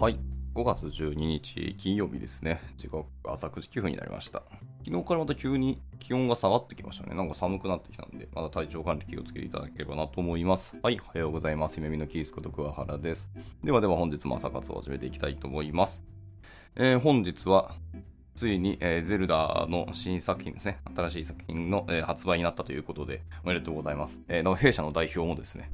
はい。5月12日金曜日ですね。時刻朝9時9分になりました。昨日からまた急に気温が下がってきましたね。なんか寒くなってきたんで、まだ体調管理気をつけていただければなと思います。はい。おはようございます。夢見のキースこと桑原です。ではでは本日も朝活を始めていきたいと思います。えー本日は、ついに、えーゼルダの新作品ですね。新しい作品の、えー発売になったということで、おめでとうございます。えーの弊社の代表もですね、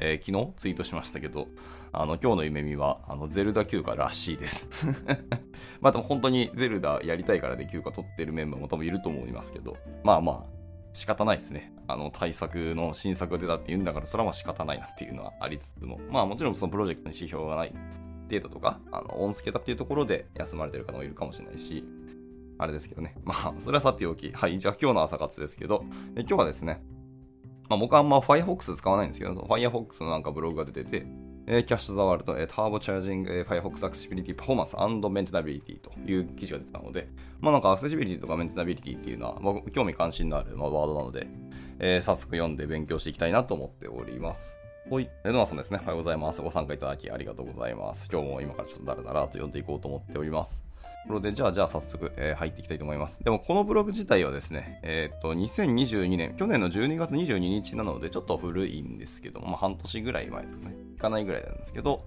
えー昨日ツイートしましたけど、あの、今日の夢見は、あの、ゼルダ休暇らしいです。まあでも本当にゼルダやりたいからで休暇取ってるメンバーも多分いると思いますけど、まあまあ、仕方ないですね。あの、対策の新作が出たって言うんだから、それはまあ仕方ないなっていうのはありつつも、まあもちろんそのプロジェクトに指標がない程度とか、あの、音助だっていうところで休まれてる方もいるかもしれないし、あれですけどね。まあ、それはさておき。はい、じゃあ今日の朝活ですけど、え今日はですね、まあ僕はあんま Firefox 使わないんですけど、Firefox のなんかブログが出てて、えー、キャッシュ・ザ・ワールド、えー、ターボチャージング、えー、Firefox アクセシビリティ・パフォーマンスメンテナビリティという記事が出てたので、まあなんかアクセシビリティとかメンテナビリティっていうのは、僕興味関心のある、まあ、ワードなので、えー早速読んで勉強していきたいなと思っております。はい。えー、ノアさんですね。おはようございます。ご参加いただきありがとうございます。今日も今からちょっとだらだらと読んでいこうと思っております。ところで、じゃあ、じゃあ早速、えー入っていきたいと思います。でも、このブログ自体はですね、えーっと、2022年、去年の12月22日なので、ちょっと古いんですけども、まあ、半年ぐらい前ですかね。いかないぐらいなんですけど、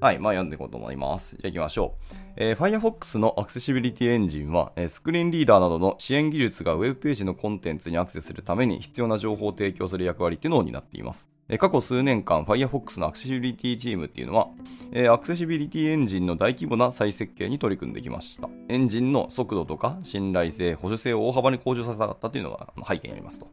はい、まあ、読んでいこうと思います。じゃあ、行きましょう。えー Firefox のアクセシビリティエンジンは、えースクリーンリーダーなどの支援技術がウェブページのコンテンツにアクセスするために必要な情報を提供する役割っていうのを担っています。過去数年間、Firefox のアクセシビリティチームっていうのは、アクセシビリティエンジンの大規模な再設計に取り組んできました。エンジンの速度とか信頼性、保守性を大幅に向上させたかったというのが背景にありますと。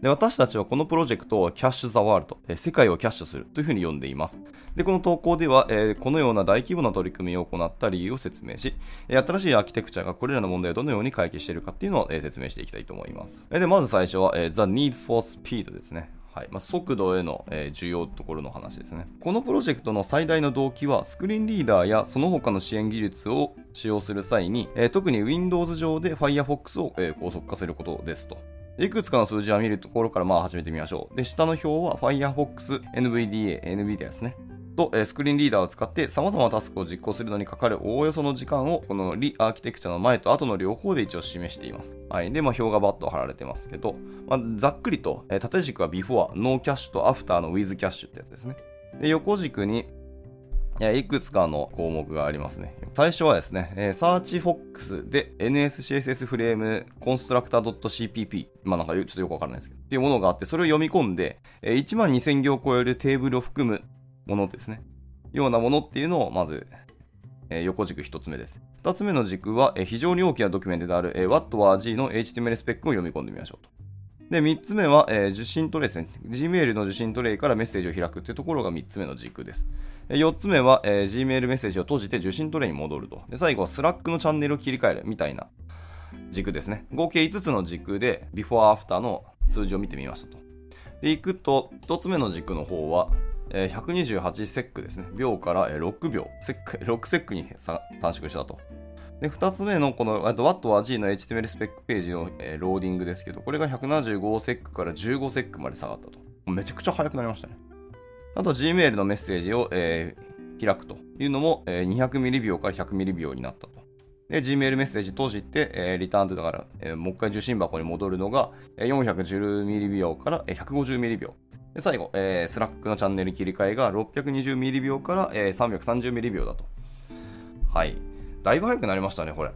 で私たちはこのプロジェクトをキャッシュ・ザ・ワールド、え世界をキャッシュするというふうに呼んでいます。で、この投稿では、えこのような大規模な取り組みを行った理由を説明し、新しいアーキテクチャがこれらの問題をどのように解決しているかっていうのを、え説明していきたいと思います。えで、まず最初は、えー The Need for Speed ですね。はいまあ、速度への、えー需要ところの話ですね。このプロジェクトの最大の動機は、スクリーンリーダーやその他の支援技術を使用する際に、えー特に Windows 上で Firefox を、えー高速化することですと。いくつかの数字を見るところからまあ始めてみましょう。で、下の表は Firefox NVDA、NVDA ですね。と、スクリーンリーダーを使って様々なタスクを実行するのにかかるおおよその時間をこのリアーキテクチャの前と後の両方で一応示しています。はい。で、まあ表がバッと貼られてますけど、まあ、ざっくりと、縦軸は Before、ノーキャッシュと After の With キャッシュってやつですね。で、横軸にいくつかの項目がありますね。最初はですね、えー SearchFox で NSCSS フレーム Constructor.cpp まあなんかちょっとよくわからないですけど、っていうものがあって、それを読み込んで、えー1万2000行を超えるテーブルを含むものですね。ようなものっていうのをまず、えー横軸1つ目です。2つ目の軸は、えー非常に大きなドキュメントである、えー WhatWAG の HTML スペックを読み込んでみましょうと。で、3つ目は、えー受信トレイですね。Gmail の受信トレイからメッセージを開くっていうところが3つ目の軸です。えー4つ目は、えー Gmail メッセージを閉じて受信トレイに戻ると。で、最後は Slack のチャンネルを切り替えるみたいな軸ですね。合計5つの軸で Before After の数字を見てみましたと。で、いくと、1つ目の軸の方は、えー128セックですね。秒から6秒、セック、6セックに短縮したと。で、2つ目のこの、What was G の HTML スペックページの、えーローディングですけど、これが175セックから15セックまで下がったと。めちゃくちゃ速くなりましたね。あと Gmail のメッセージを、えー開くというのも、えー200ミリ秒から100ミリ秒になったと。で、Gmail メッセージ閉じて、えーリターンとだから、えーもう一回受信箱に戻るのが、えー410ミリ秒から、えー150ミリ秒。で、最後、えー、Slack のチャンネル切り替えが620ミリ秒から、えー330ミリ秒だと。はい。だいぶ速くなりましたね、これ。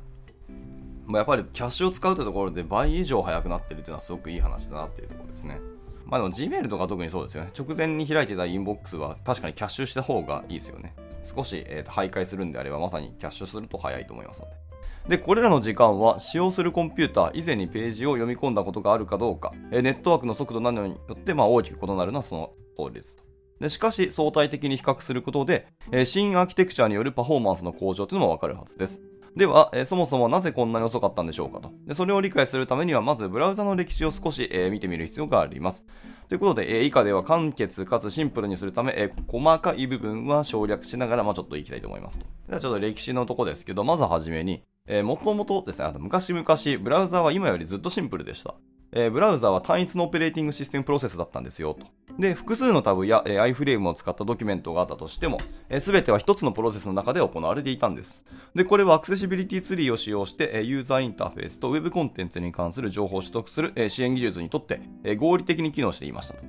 まあやっぱりキャッシュを使うというところで倍以上速くなってるっていうのはすごくいい話だなっていうところですね。まあでも Gmail とか特にそうですよね。直前に開いてたインボックスは確かにキャッシュした方がいいですよね。少し、えーと徘徊するんであればまさにキャッシュすると早いと思いますので。で、これらの時間は使用するコンピューター以前にページを読み込んだことがあるかどうか、えネットワークの速度などによってまあ大きく異なるのはその通りですと。でしかし、相対的に比較することで、え新アーキテクチャによるパフォーマンスの向上というのもわかるはずです。では、えそもそもなぜこんなに遅かったんでしょうかと。でそれを理解するためには、まずブラウザの歴史を少し、え見てみる必要があります。ということで、え以下では簡潔かつシンプルにするため、え細かい部分は省略しながら、まあ、ちょっといきたいと思いますと。ではちょっと歴史のとこですけど、まずはじめに、えー、もともとですね、あと昔々、ブラウザは今よりずっとシンプルでした。えー、ブラウザは単一のオペレーティングシステムプロセスだったんですよと。で、複数のタブや、えー、iFrame を使ったドキュメントがあったとしても、す、え、べ、ては一つのプロセスの中で行われていたんです。で、これはアクセシビリティツリーを使用して、えー、ユーザーインターフェースと Web コンテンツに関する情報を取得する、えー、支援技術にとって、えー、合理的に機能していましたと。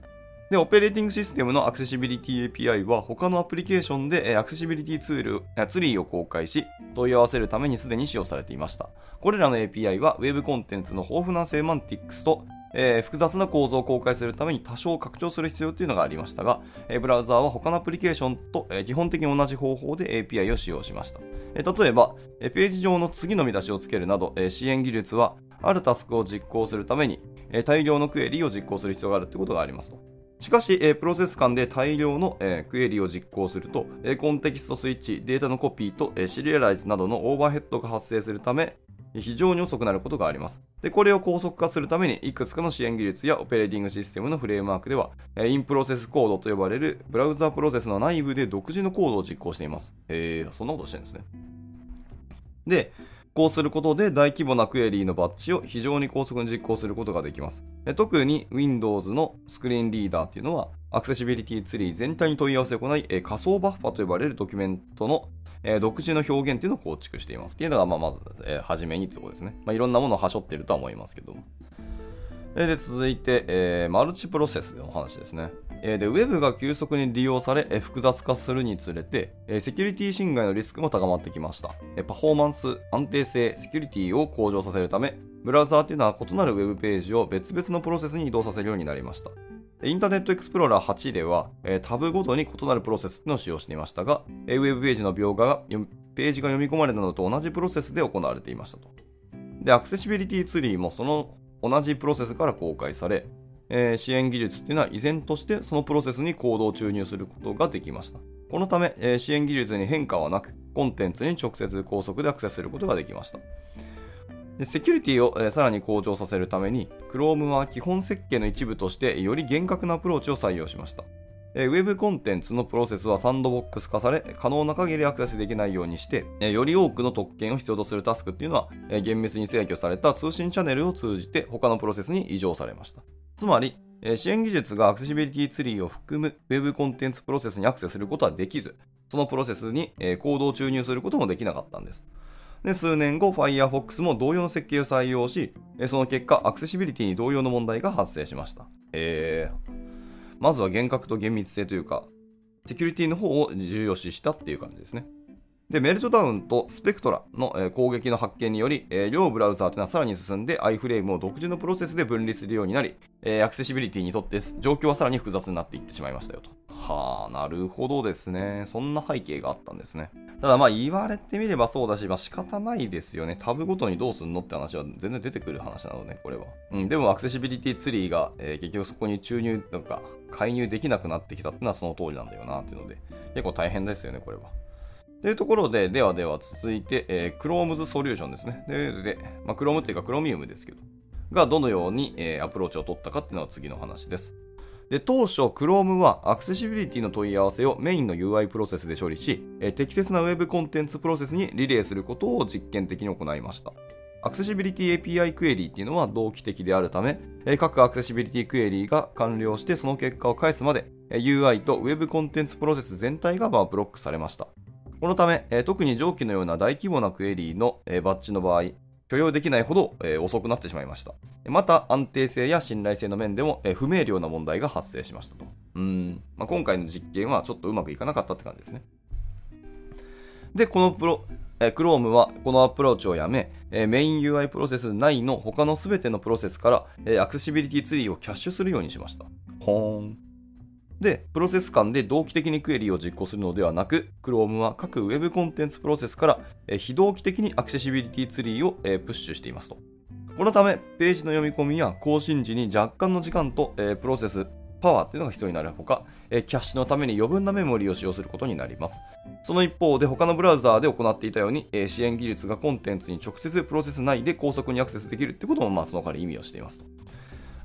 で、オペレーティングシステムのアクセシビリティ API は他のアプリケーションでアクセシビリティツール、ツリーを公開し、問い合わせるためにすでに使用されていました。これらの API は Web コンテンツの豊富なセマンティックスとえー、複雑な構造を公開するために多少拡張する必要というのがありましたが、えー、ブラウザーは他のアプリケーションと、えー、基本的に同じ方法で API を使用しました。え例えば、えページ上の次の見出しをつけるなど、え支援技術はあるタスクを実行するために、え大量のクエリを実行する必要があるということがありますと。しかし、プロセス間で大量の、クエリを実行すると、コンテキストスイッチ、データのコピーと、シリアライズなどのオーバーヘッドが発生するため、非常に遅くなることがあります。で、これを高速化するために、いくつかの支援技術やオペレーティングシステムのフレームワークでは、インプロセスコードと呼ばれるブラウザープロセスの内部で独自のコードを実行しています。え、そんなことしてるんですね。で、こうすることで大規模なクエリーのバッチを非常に高速に実行することができます。特に Windows のスクリーンリーダーっていうのは、アクセシビリティツリー全体に問い合わせを行い、仮想バッファと呼ばれるドキュメントのえ、独自の表現っていうのを構築しています。っていうのが、まあ、まず、えー、初めにってところですね。まあ、いろんなものをはしょっているとは思いますけども。で、続いて、えー、マルチプロセスの話ですね。えー、で、Web が急速に利用され、複雑化するにつれて、セキュリティ侵害のリスクも高まってきました。パフォーマンス、安定性、セキュリティを向上させるため、ブラウザーっていうのは異なる Web ページを別々のプロセスに移動させるようになりました。インターネットエクスプローラー8では、タブごとに異なるプロセスのを使用していましたが、ウェブページの描画がページが読み込まれたのと同じプロセスで行われていましたと。で、アクセシビリティツリーもその同じプロセスから公開され、えー、支援技術っていうのは依然としてそのプロセスにコードを注入することができました。このため、えー、支援技術に変化はなく、コンテンツに直接高速でアクセスすることができました。でセキュリティを、えー、さらに向上させるために、Chrome は基本設計の一部としてより厳格なアプローチを採用しました。えー、Web コンテンツのプロセスはサンドボックス化され、可能な限りアクセスできないようにして、えー、より多くの特権を必要とするタスクっていうのは、えー、厳密に制御された通信チャンネルを通じて他のプロセスに移譲されました。つまり、え、支援技術がアクセシビリティツリーを含む Web コンテンツプロセスにアクセスすることはできず、そのプロセスに、えー、コードを注入することもできなかったんです。で、数年後、Firefox も同様の設計を採用し、その結果、アクセシビリティに同様の問題が発生しました。えー、まずは厳格と厳密性というか、セキュリティの方を重要視したっていう感じですね。で、メルトダウンとスペクトラの、えー、攻撃の発見により、えー、両ブラウザーというのはさらに進んで iFrame を独自のプロセスで分離するようになり、えー、アクセシビリティにとって状況はさらに複雑になっていってしまいましたよと。はあ、なるほどですね。そんな背景があったんですね。ただまあ言われてみればそうだし、まあ仕方ないですよね。タブごとにどうすんのって話は全然出てくる話なのね、これは。うん、でもアクセシビリティツリーが、えー、結局そこに注入とか介入できなくなってきたっていうのはその通りなんだよなっていうので、結構大変ですよね、これは。というところで、ではでは続いて、えー、Chrome's Solution ですね。で、でまあ、Chrome っていうか Chromium ですけど、がどのように、えー、アプローチを取ったかっていうのは次の話です。で当初 Chrome はアクセシビリティの問い合わせをメインの UI プロセスで処理し、え適切な Web コンテンツプロセスにリレーすることを実験的に行いました。アクセシビリティ API クエリーっていうのは同期的であるため、各アクセシビリティクエリーが完了してその結果を返すまで、UI と Web コンテンツプロセス全体がブロックされました。このため、特に上記のような大規模なクエリーのバッジの場合、許容できないほど、え、遅くなってしまいました。また、安定性や信頼性の面でも、え、不明瞭な問題が発生しましたと。うん、まあ、今回の実験はちょっとうまくいかなかったって感じですね。で、このプロ、え、Chrome はこのアプローチをやめ、え、メイン UI プロセス内の他の全てのプロセスから、え、アクセシビリティツリーをキャッシュするようにしました。ほーん。で、プロセス間で同期的にクエリーを実行するのではなく、Chrome は各 Web コンテンツプロセスから、非同期的にアクセシビリティツリーを、プッシュしていますと。このため、ページの読み込みや更新時に若干の時間と、プロセス、パワーっていうのが必要になるほか、キャッシュのために余分なメモリを使用することになります。その一方で他のブラウザーで行っていたように、支援技術がコンテンツに直接プロセス内で高速にアクセスできるってことも、まあ、その代わり意味をしていますと。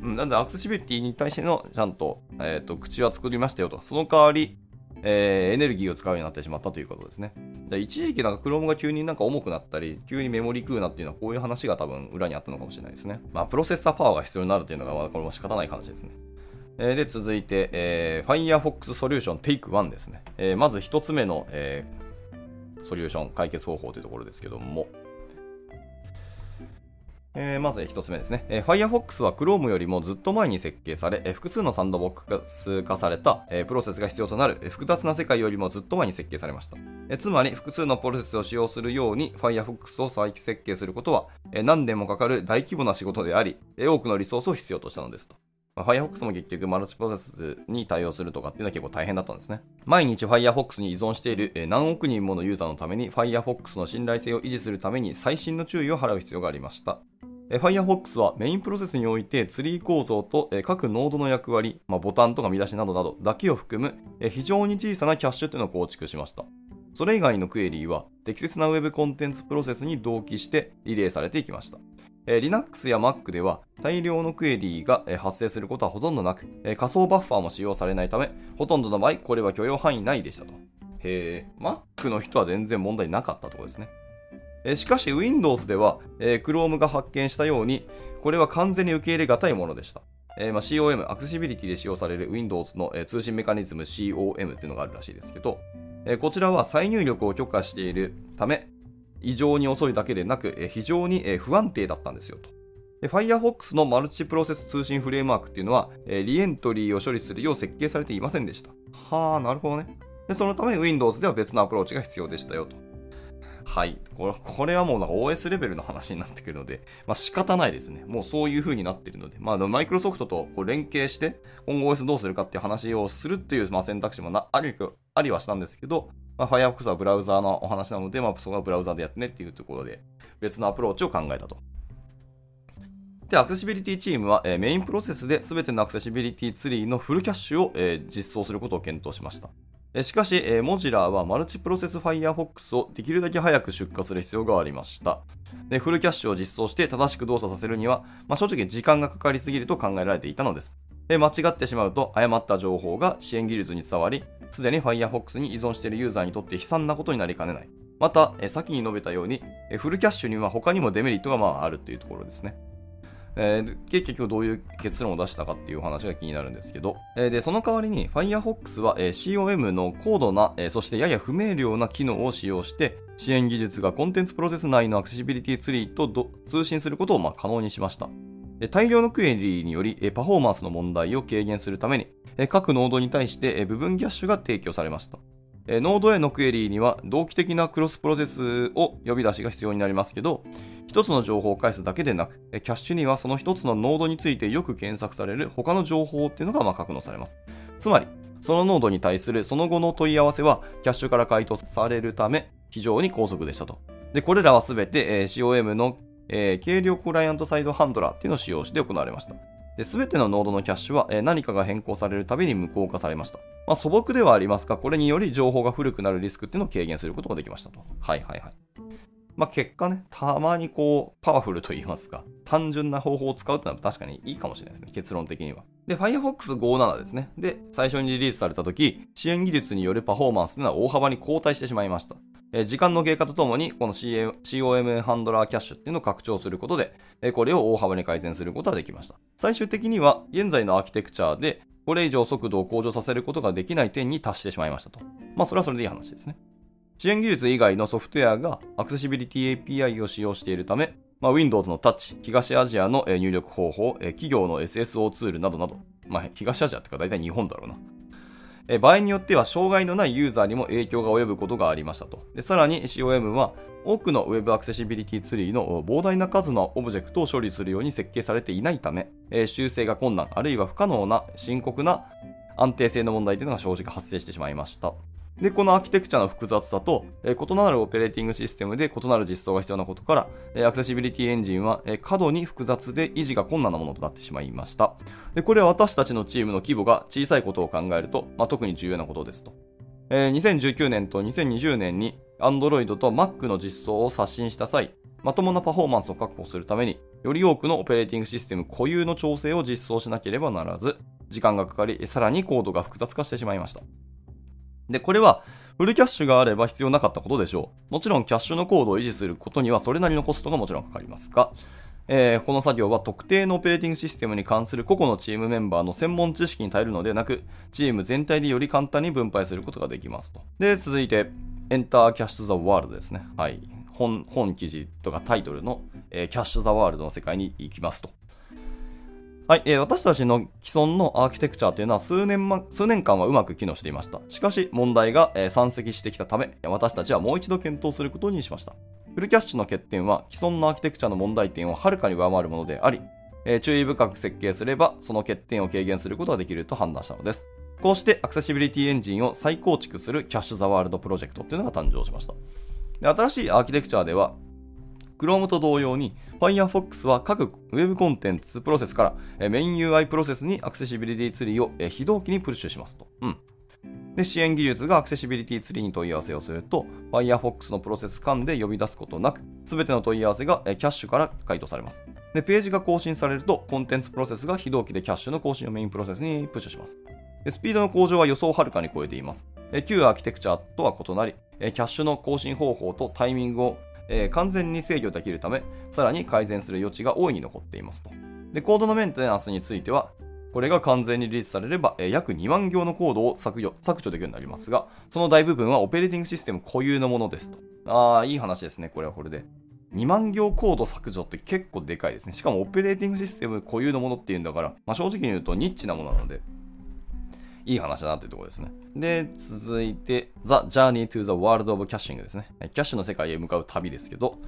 うん、なんでアクセシビリティに対してのちゃんと,、えーと、口は作りましたよと。その代わり、えー、エネルギーを使うようになってしまったということですね。じゃ一時期なんか Chrome が急になんか重くなったり、急にメモリ食うなっていうのはこういう話が多分裏にあったのかもしれないですね。まあ、プロセッサーパワーが必要になるっていうのが、まあ、これも仕方ない話ですね。えー、で、続いて、えー、Firefox Solution Take 1ですね。えー、まず1つ目の、え、ソリューション、解決方法というところですけども、えー、まず1つ目ですね、えー、Firefox は Chrome よりもずっと前に設計され、えー、複数のサンドボックス化された、えー、プロセスが必要となる、えー、複雑な世界よりもずっと前に設計されました、えー、つまり複数のプロセスを使用するように Firefox を再設計することは、えー、何年もかかる大規模な仕事であり、えー、多くのリソースを必要としたのですと。まあ、Firefox も結局マルチプロセスに対応するとかっていうのは結構大変だったんですね。毎日 Firefox に依存している何億人ものユーザーのために Firefox の信頼性を維持するために最新の注意を払う必要がありました。Firefox はメインプロセスにおいてツリー構造と各ノードの役割、まあ、ボタンとか見出しなどなどだけを含む非常に小さなキャッシュというのを構築しました。それ以外のクエリーは適切な Web コンテンツプロセスに同期してリレーされていきました。Linux や Mac では大量のクエリーが発生することはほとんどなく、仮想バッファーも使用されないため、ほとんどの場合、これは許容範囲内でしたと。へえ、Mac の人は全然問題なかったところですね。しかし Windows では、え、Chrome が発見したように、これは完全に受け入れがたいものでした。えーまあ、COM、アクセシビリティで使用される Windows の、えー、通信メカニズム COM っていうのがあるらしいですけど、えー、こちらは再入力を許可しているため、異常に遅いだけでなく、え、非常に、え、不安定だったんですよと。Firefox のマルチプロセス通信フレームワークっていうのは、え、リエントリーを処理するよう設計されていませんでした。はあ、なるほどね。でそのため Windows では別のアプローチが必要でしたよと。はい。これこれはもうなんか OS レベルの話になってくるので、まあ仕方ないですね。もうそういう風になってるので、まあマイクロソフトとこう連携して今後 OS どうするかっていう話をするっていうまあ選択肢もなありありはしたんですけど、まあ、Firefox はブラウザーのお話なので、まあそこはブラウザーでやってねっていうところで別のアプローチを考えたと。で、アクセシビリティチームは、えー、メインプロセスで全てのアクセシビリティツリーのフルキャッシュを、えー、実装することを検討しました。しかし、え、 Mozilla はマルチプロセス Firefox をできるだけ早く出荷する必要がありました。でフルキャッシュを実装して正しく動作させるには、まあ、正直時間がかかりすぎると考えられていたのです。で間違ってしまうと誤った情報が支援技術に伝わり、すでに Firefox に依存しているユーザーにとって悲惨なことになりかねない。また、え先に述べたように、えフルキャッシュには他にもデメリットがまああるというところですね。えー、結局どういう結論を出したかっていう話が気になるんですけど、えー、でその代わりに Firefox は、えー、COM の高度な、えー、そしてやや不明瞭な機能を使用して支援技術がコンテンツプロセス内のアクセシビリティツリーと通信することをまあ可能にしました。大量のクエリーによりパフォーマンスの問題を軽減するために各ノードに対して部分キャッシュが提供されました。ノードへのクエリーには同期的なクロスプロセスを呼び出しが必要になりますけど、一つの情報を返すだけでなく、キャッシュにはその一つのノードについてよく検索される他の情報っていうのがまあ格納されます。つまり、そのノードに対するその後の問い合わせは、キャッシュから回答されるため、非常に高速でしたと。で、これらはすべて、えー、COM の、えー、軽量クライアントサイドハンドラーっていうのを使用して行われました。すべてのノードのキャッシュは、えー、何かが変更されるたびに無効化されました。まあ、素朴ではありますが、これにより情報が古くなるリスクっていうのを軽減することができましたと。はいはいはい。まあ、結果ね、たまにこう、パワフルと言いますか、単純な方法を使うってのは確かにいいかもしれないですね、結論的には。で、Firefox 57ですね。で、最初にリリースされた時、支援技術によるパフォーマンスというのは大幅に後退してしまいました。え時間の経過とともに、この COM ハンドラーキャッシュっていうのを拡張することで、えこれを大幅に改善することができました。最終的には、現在のアーキテクチャで、これ以上速度を向上させることができない点に達してしまいましたと。まあ、それはそれでいい話ですね。支援技術以外のソフトウェアがアクセシビリティ API を使用しているため、まあ、Windows のタッチ、東アジアの入力方法、企業の SSO ツールなどなど、まあ、東アジアってか大体日本だろうな。え場合によっては障害のないユーザーにも影響が及ぶことがありましたと。でさらに COM は多くの Web アクセシビリティツリーの膨大な数のオブジェクトを処理するように設計されていないため、え修正が困難あるいは不可能な深刻な安定性の問題というのが正直発生してしまいました。で、このアーキテクチャの複雑さと、え、異なるオペレーティングシステムで異なる実装が必要なことから、え、アクセシビリティエンジンは、え、過度に複雑で維持が困難なものとなってしまいました。で、これは私たちのチームの規模が小さいことを考えると、まあ、特に重要なことですと。えー、2019年と2020年に Android と Mac の実装を刷新した際、まともなパフォーマンスを確保するために、より多くのオペレーティングシステム固有の調整を実装しなければならず、時間がかかり、さらにコードが複雑化してしまいました。で、これはフルキャッシュがあれば必要なかったことでしょう。もちろんキャッシュのコードを維持することにはそれなりのコストがもちろんかかりますが、えー、この作業は特定のオペレーティングシステムに関する個々のチームメンバーの専門知識に頼るのでなく、チーム全体でより簡単に分配することができますと。で、続いて、エンターキャッシュザワールドですね。はい。本、本記事とかタイトルの、えー、キャッシュザワールドの世界に行きますと。はい、えー、私たちの既存のアーキテクチャというのは数年,、ま、数年間はうまく機能していました。しかし問題が、えー、山積してきたため、私たちはもう一度検討することにしました。フルキャッシュの欠点は既存のアーキテクチャの問題点をはるかに上回るものであり、えー、注意深く設計すればその欠点を軽減することができると判断したのです。こうしてアクセシビリティエンジンを再構築するキャッシュ・ザ・ワールドプロジェクトというのが誕生しました。で新しいアーキテクチャでは Chrome と同様に Firefox は各 Web コンテンツプロセスからメイン UI プロセスにアクセシビリティツリーを非同期にプッシュしますと。うん。で、支援技術がアクセシビリティツリーに問い合わせをすると、Firefox のプロセス間で呼び出すことなく、すべての問い合わせがキャッシュから回答されます。で、ページが更新されると、コンテンツプロセスが非同期でキャッシュの更新をメインプロセスにプッシュします。スピードの向上は予想をはるかに超えています。旧アーキテクチャとは異なり、キャッシュの更新方法とタイミングをえー、完全に制御できるため、さらに改善する余地が大いに残っていますと。で、コードのメンテナンスについては、これが完全にリリースされれば、えー、約2万行のコードを削除削除できるようになりますが、その大部分はオペレーティングシステム固有のものですと。ああ、いい話ですね、これはこれで。2万行コード削除って結構でかいですね。しかもオペレーティングシステム固有のものっていうんだから、まあ、正直に言うとニッチなものなので、いい話だなというところですね。で、続いて、The Journey to the World of Caching ですね。キャッシュの世界へ向かう旅ですけど、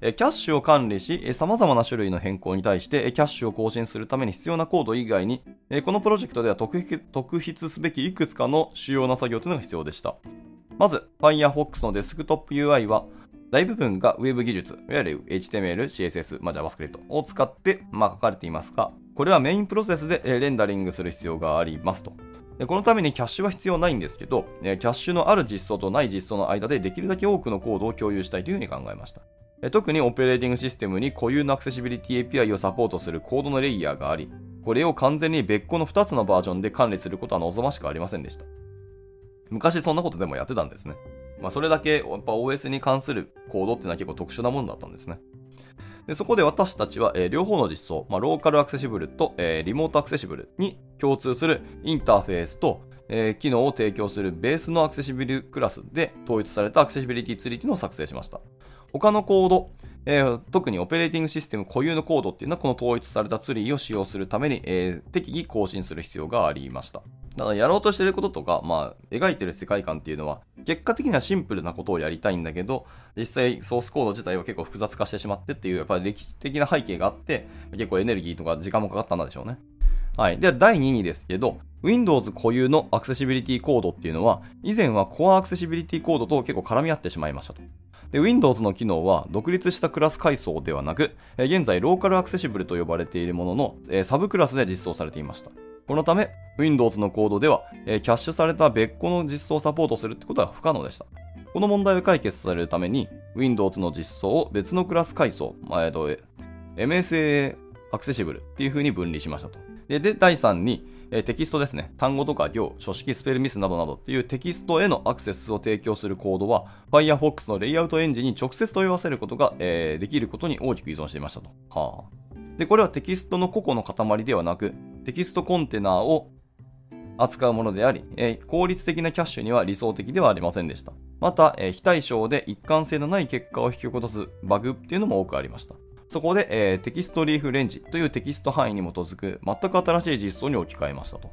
キャッシュを管理し、様々な種類の変更に対して、キャッシュを更新するために必要なコード以外に、このプロジェクトでは特筆すべきいくつかの主要な作業というのが必要でした。まず、Firefox のデスクトップ UI は、大部分が Web 技術、いわゆる HTML、CSS、まあ、JavaScript を使って、まあ、書かれていますが、これはメインプロセスでレンダリングする必要がありますと。でこのためにキャッシュは必要ないんですけど、キャッシュのある実装とない実装の間でできるだけ多くのコードを共有したいというふうに考えました。特にオペレーティングシステムに固有のアクセシビリティ API をサポートするコードのレイヤーがあり、これを完全に別個の2つのバージョンで管理することは望ましくありませんでした。昔そんなことでもやってたんですね。まあ、それだけやっぱ OS に関するコードっていうのは結構特殊なものだったんですね。でそこで私たちは、えー、両方の実装、まあ、ローカルアクセシブルと、えー、リモートアクセシブルに共通するインターフェースと、えー、機能を提供するベースのアクセシビリクラスで統一されたアクセシビリティツリーというのを作成しました。他のコード、えー、特にオペレーティングシステム固有のコードっていうのはこの統一されたツリーを使用するために、えー、適宜更新する必要がありました。だからやろうとしてることとか、まあ、描いてる世界観っていうのは、結果的にはシンプルなことをやりたいんだけど、実際ソースコード自体は結構複雑化してしまってっていう、やっぱり歴史的な背景があって、結構エネルギーとか時間もかかったんでしょうね。はい。では、第2にですけど、Windows 固有のアクセシビリティコードっていうのは、以前は Core アクセシビリティコードと結構絡み合ってしまいましたと。で、Windows の機能は独立したクラス階層ではなく、現在ローカルアクセシブルと呼ばれているものの、サブクラスで実装されていました。このため、Windows のコードでは、キャッシュされた別個の実装をサポートするってことは不可能でした。この問題を解決されるために、Windows の実装を別のクラス階層、えっと、MSA アクセシブルっていう風に分離しましたと。で、で第3に、えテキストですね。単語とか行、書式、スペルミスなどなどっていうテキストへのアクセスを提供するコードは、Firefox のレイアウトエンジンに直接問い合わせることが、えー、できることに大きく依存していましたと。はあ、で、これはテキストの個々の塊ではなく、テキストコンテナを扱うものであり、えー、効率的なキャッシュには理想的ではありませんでした。また、えー、非対称で一貫性のない結果を引き起こすバグっていうのも多くありました。そこで、えー、テキストリーフレンジというテキスト範囲に基づく全く新しい実装に置き換えましたと。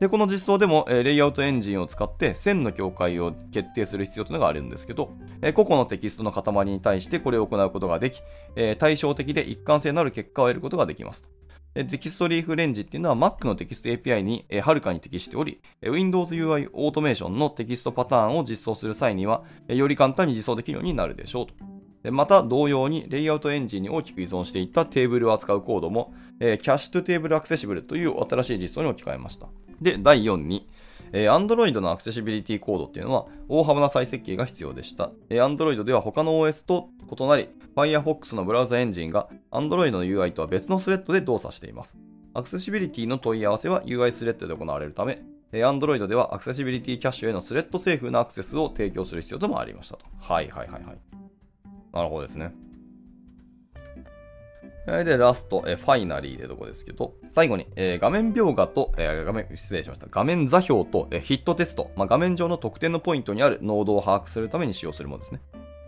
で、この実装でも、えー、レイアウトエンジンを使って線の境界を決定する必要というのがあるんですけど、えー、個々のテキストの塊に対してこれを行うことができ、えー、対照的で一貫性のある結果を得ることができますと。テキストリーフレンジっていうのは Mac のテキスト API にはるかに適しており、Windows UI オートメーションのテキストパターンを実装する際には、より簡単に実装できるようになるでしょうと。また同様にレイアウトエンジンに大きく依存していたテーブルを扱うコードも、えー、キャッシュトテーブルアクセシブルという新しい実装に置き換えました。で、第4に、えー、Android のアクセシビリティコードっていうのは大幅な再設計が必要でした。えー、Android では他の OS と異なり、Firefox のブラウザエンジンが Android の UI とは別のスレッドで動作しています。アクセシビリティの問い合わせは UI スレッドで行われるため、えー Android ではアクセシビリティキャッシュへのスレッドセーフなアクセスを提供する必要ともありましたと。はいはいはいはい。なるほどですね。で、ラスト、えファイナリーでとこですけど、最後に、えー画面描画と、えー画面、失礼しました。画面座標と、えーヒットテスト、まあ、画面上の特定のポイントにあるノードを把握するために使用するものですね。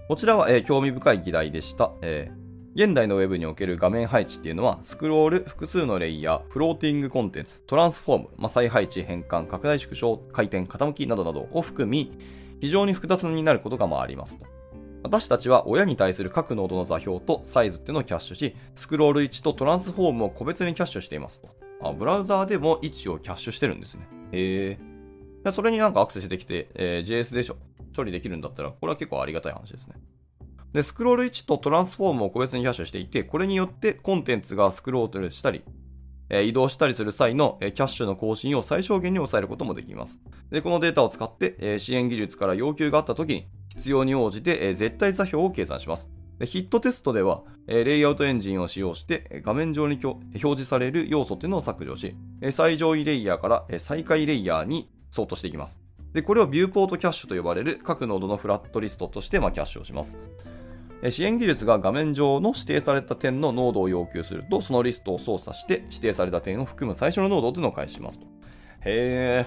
こちらは、え興味深い議題でした。えー現代のウェブにおける画面配置っていうのは、スクロール、複数のレイヤー、フローティングコンテンツ、トランスフォーム、まあ、再配置、変換、拡大縮小、回転、傾きなどなどを含み、非常に複雑になることがまあありますと。私たちは親に対する各ノードの座標とサイズっていうのをキャッシュし、スクロール位置とトランスフォームを個別にキャッシュしていますと。あ、ブラウザーでも位置をキャッシュしてるんですね。へえ。それになんかアクセスできて、えー JS でしょ処理できるんだったら、これは結構ありがたい話ですね。で、スクロール位置とトランスフォームを個別にキャッシュしていて、これによってコンテンツがスクロールしたり、え移動したりする際の、えキャッシュの更新を最小限に抑えることもできます。で、このデータを使って、え支援技術から要求があったときに、必要に応じて、え絶対座標を計算します。でヒットテストでは、えレイアウトエンジンを使用して、画面上に表示される要素っていうのを削除し、え最上位レイヤーから、え最下位レイヤーに相当していきます。で、これをビューポートキャッシュと呼ばれる各ノードのフラットリストとして、まあ、キャッシュをします。支援技術が画面上の指定された点の濃度を要求すると、そのリストを操作して指定された点を含む最初の濃度というのを返しますと。へえ。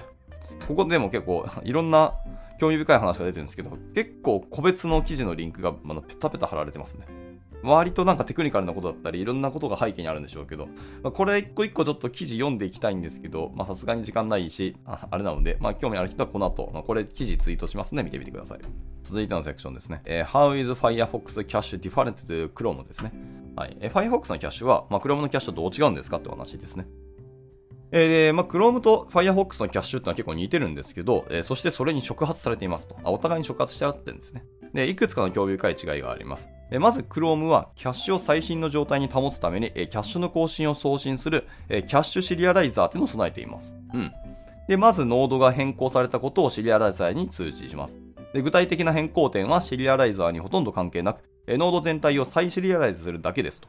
ここでも結構 いろんな興味深い話が出てるんですけど、結構個別の記事のリンクがペタペタ貼られてますね。割となんかテクニカルなことだったり、いろんなことが背景にあるんでしょうけど、まあ、これ一個一個ちょっと記事読んでいきたいんですけど、まさすがに時間ないし、ああれなので、まあ興味ある人はこの後、まあ、これ記事ツイートしますので見てみてください。続いてのセクションですね。えー How is Firefox Cache different to Chrome ですね。はい。えー Firefox のキャッシュは、まあ、Chrome のキャッシュとどう違うんですか？って話ですね。えー、まあ、Chrome と Firefox のキャッシュってのは結構似てるんですけど、えーそしてそれに触発されていますと。あお互いに触発し合ってるんですね。で、いくつかの興味深い違いがあります。まず、Chrome はキャッシュを最新の状態に保つために、キャッシュの更新を送信する、キャッシュシリアライザーというのを備えています。うん。で、まず、ノードが変更されたことをシリアライザーに通知します。で具体的な変更点はシリアライザーにほとんど関係なく、ノード全体を再シリアライズするだけですと。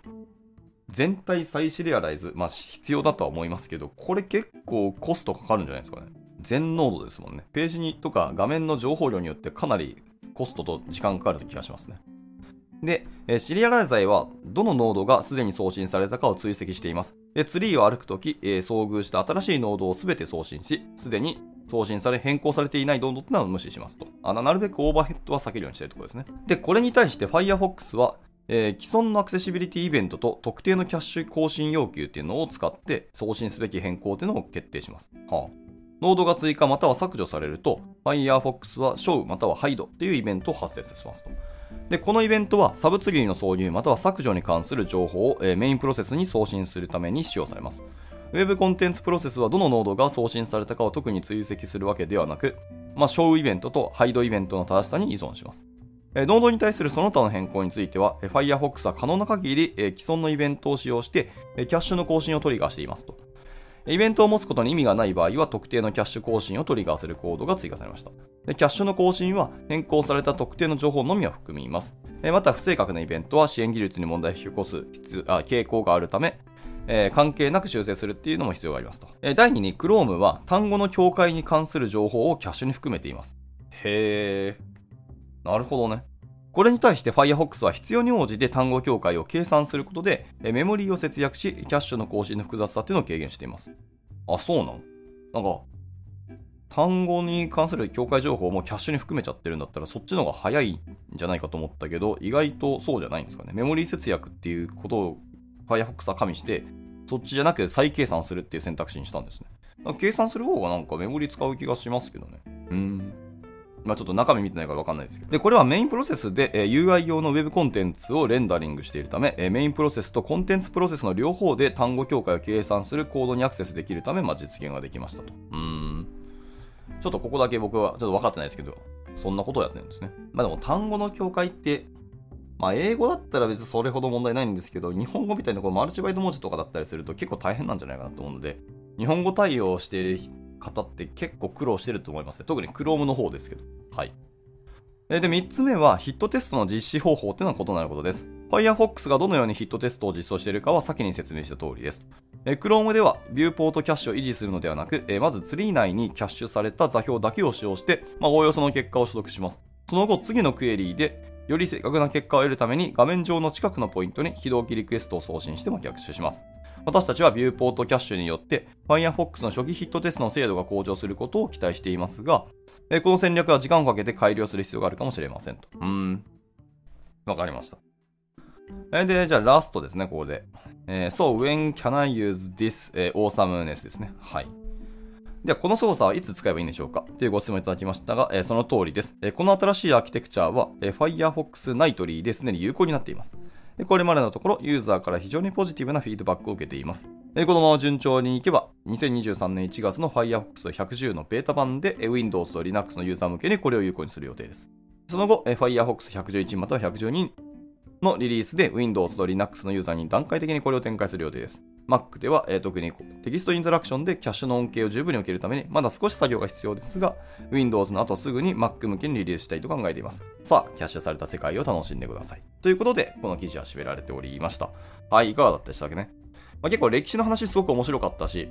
全体再シリアライズ、まあ必要だとは思いますけど、これ結構コストかかるんじゃないですかね。全ノードですもんね。ページにとか画面の情報量によってかなりコストと時間かかる気がしますね。で、シリアライザーはどのノードがすでに送信されたかを追跡しています。でツリーを歩くとき、えー遭遇した新しいノードをすべて送信し、すでに送信され変更されていないノードってのは無視しますと。あななるべくオーバーヘッドは避けるようにしているところですね。で、これに対して Firefox は、えー既存のアクセシビリティイベントと特定のキャッシュ更新要求っていうのを使って送信すべき変更っていうのを決定します。はあノードが追加または削除されると、Firefox は Show または Hide っていうイベントを発生させますと。で、このイベントはサブツリーの挿入または削除に関する情報を、えーメインプロセスに送信するために使用されます。ウェブコンテンツプロセスはどのノードが送信されたかを特に追跡するわけではなく、まあ、Show イベントと Hide イベントの正しさに依存します。えーノードに対するその他の変更については、えー Firefox は可能な限り、えー既存のイベントを使用して、えーキャッシュの更新をトリガーしていますと。イベントを持つことに意味がない場合は、特定のキャッシュ更新をトリガーするコードが追加されました。でキャッシュの更新は変更された特定の情報のみを含みます。また、不正確なイベントは支援技術に問題を引き起こすあ傾向があるため、えー関係なく修正するっていうのも必要がありますと。えー第2に、Chrome は単語の境界に関する情報をキャッシュに含めています。へー。なるほどね。これに対して Firefox は必要に応じて単語境界を計算することで、メモリーを節約し、キャッシュの更新の複雑さっていうのを軽減しています。あ、そうなのなんか、単語に関する境界情報もキャッシュに含めちゃってるんだったら、そっちの方が早いんじゃないかと思ったけど、意外とそうじゃないんですかね。メモリー節約っていうことを Firefox は加味して、そっちじゃなくて再計算するっていう選択肢にしたんですね。計算する方がなんかメモリ使う気がしますけどね。うん。まあちょっと中身見てないからわかんないですけど。で、これはメインプロセスで、え UI 用の Web コンテンツをレンダリングしているため、えメインプロセスとコンテンツプロセスの両方で単語境界を計算するコードにアクセスできるため、まあ実現ができましたと。うん。ちょっとここだけ僕はちょっと分かってないですけど、そんなことをやってるんですね。まあでも単語の境界って、まあ英語だったら別にそれほど問題ないんですけど、日本語みたいなこうマルチバイト文字とかだったりすると結構大変なんじゃないかなと思うので、日本語対応している方って結構苦労してると思いますね。特に Chrome の方ですけど。はい。えで、3つ目はヒットテストの実施方法というのは異なることです。Firefox がどのようにヒットテストを実装しているかは先に説明した通りです。え Chrome ではビューポートキャッシュを維持するのではなく、えまずツリー内にキャッシュされた座標だけを使用して、まあ、おおよその結果を取得します。その後、次のクエリーで、より正確な結果を得るために画面上の近くのポイントに非同期リクエストを送信しても逆襲します。私たちはビューポートキャッシュによって Firefox の初期ヒットテストの精度が向上することを期待していますが、えこの戦略は時間をかけて改良する必要があるかもしれませんと。うん。わかりました。えで、じゃあラストですね、ここで。えー、So, when can I use this、えー awesomeness ですね。はい。では、この操作はいつ使えばいいんでしょうか？というご質問いただきましたが、えその通りです。えこの新しいアーキテクチャは、えー Firefox Nightly ですでに有効になっています。でこれまでのところ、ユーザーから非常にポジティブなフィードバックを受けています。でこのまま順調にいけば、2023年1月の Firefox 110のベータ版で Windows と Linux のユーザー向けにこれを有効にする予定です。その後、Firefox 111または112のリリースで Windows と Linux のユーザーに段階的にこれを展開する予定です。Mac では、えー特にテキストインタラクションでキャッシュの恩恵を十分に受けるために、まだ少し作業が必要ですが、Windows の後すぐに Mac 向けにリリースしたいと考えています。さあ、キャッシュされた世界を楽しんでください。ということで、この記事は締められておりました。はい、いかがだったでしたっけね？まあ、結構歴史の話すごく面白かったし、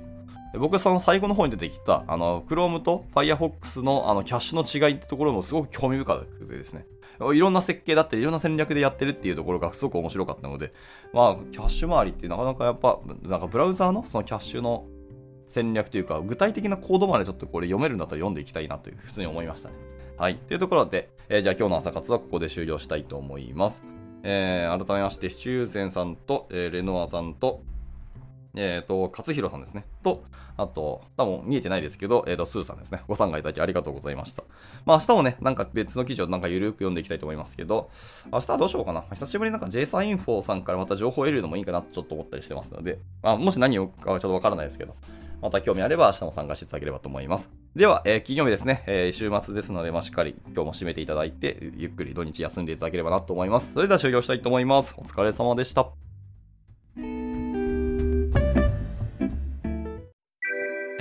で僕その最後の方に出てきた、あの、Chrome と Firefox のあのキャッシュの違いってところもすごく興味深くてですね。いろんな設計だったり、いろんな戦略でやってるっていうところがすごく面白かったので、まあ、キャッシュ周りってなかなかやっぱ、なんかブラウザーのそのキャッシュの戦略というか、具体的なコードまでちょっとこれ読めるんだったら読んでいきたいなという、普通に思いましたね。はい。というところで、えーじゃあ今日の朝活はここで終了したいと思います。えー改めまして、シチューゼンさんと、えーレノアさんと、えっ、と、勝弘さんですね。と、あと、多分見えてないですけど、えっ、と、スーさんですね。ご参加いただきありがとうございました。まあ明日もね、なんか別の記事をなんかゆるく読んでいきたいと思いますけど、明日はどうしようかな。久しぶりになんか JSA インフォーさんからまた情報を得るのもいいかなとちょっと思ったりしてますので、まあもし何をかはちょっとわからないですけど、また興味あれば明日も参加していただければと思います。では、えー金曜日ですね、えー週末ですので、まあ、しっかり今日も締めていただいて、ゆっくり土日休んでいただければなと思います。それでは終了したいと思います。お疲れ様でした。